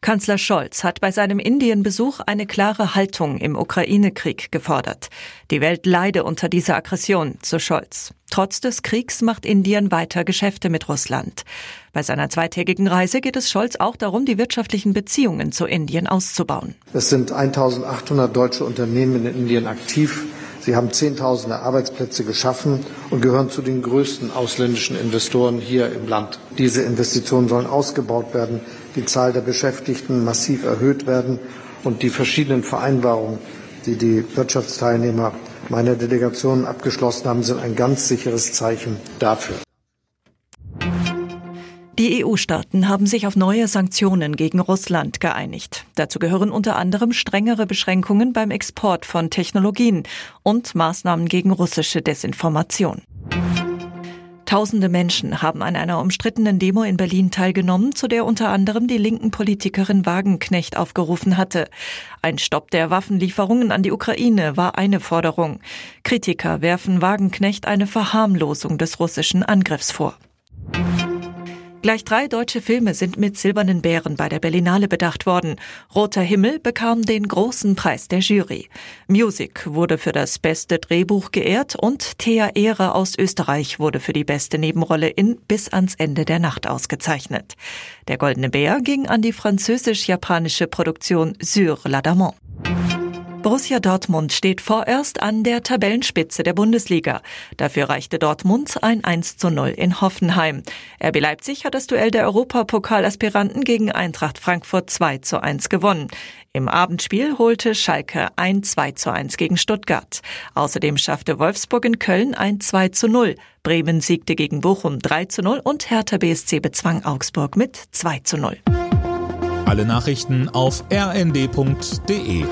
Kanzler Scholz hat bei seinem Indienbesuch eine klare Haltung im Ukraine-Krieg gefordert. Die Welt leide unter dieser Aggression, so Scholz. Trotz des Kriegs macht Indien weiter Geschäfte mit Russland. Bei seiner zweitägigen Reise geht es Scholz auch darum, die wirtschaftlichen Beziehungen zu Indien auszubauen. Es sind 1800 deutsche Unternehmen in Indien aktiv. Sie haben Zehntausende Arbeitsplätze geschaffen und gehören zu den größten ausländischen Investoren hier im Land. Diese Investitionen sollen ausgebaut werden, die Zahl der Beschäftigten massiv erhöht werden und die verschiedenen Vereinbarungen, die die Wirtschaftsteilnehmer meiner Delegation abgeschlossen haben, sind ein ganz sicheres Zeichen dafür. Die EU-Staaten haben sich auf neue Sanktionen gegen Russland geeinigt. Dazu gehören unter anderem strengere Beschränkungen beim Export von Technologien und Maßnahmen gegen russische Desinformation. Tausende Menschen haben an einer umstrittenen Demo in Berlin teilgenommen, zu der unter anderem die linken Politikerin Wagenknecht aufgerufen hatte. Ein Stopp der Waffenlieferungen an die Ukraine war eine Forderung. Kritiker werfen Wagenknecht eine Verharmlosung des russischen Angriffs vor. Gleich drei deutsche Filme sind mit Silbernen Bären bei der Berlinale bedacht worden. Roter Himmel bekam den großen Preis der Jury. Music wurde für das beste Drehbuch geehrt und Thea Ehre aus Österreich wurde für die beste Nebenrolle in Bis ans Ende der Nacht ausgezeichnet. Der Goldene Bär ging an die französisch-japanische Produktion Sur l'Adamant. Borussia Dortmund steht vorerst an der Tabellenspitze der Bundesliga. Dafür reichte Dortmund ein 1 zu 0 in Hoffenheim. RB Leipzig hat das Duell der Europapokalaspiranten gegen Eintracht Frankfurt 2 zu 1 gewonnen. Im Abendspiel holte Schalke ein 2 zu 1 gegen Stuttgart. Außerdem schaffte Wolfsburg in Köln ein 2 zu 0. Bremen siegte gegen Bochum 3 zu 0 und Hertha BSC bezwang Augsburg mit 2 zu 0. Alle Nachrichten auf rnd.de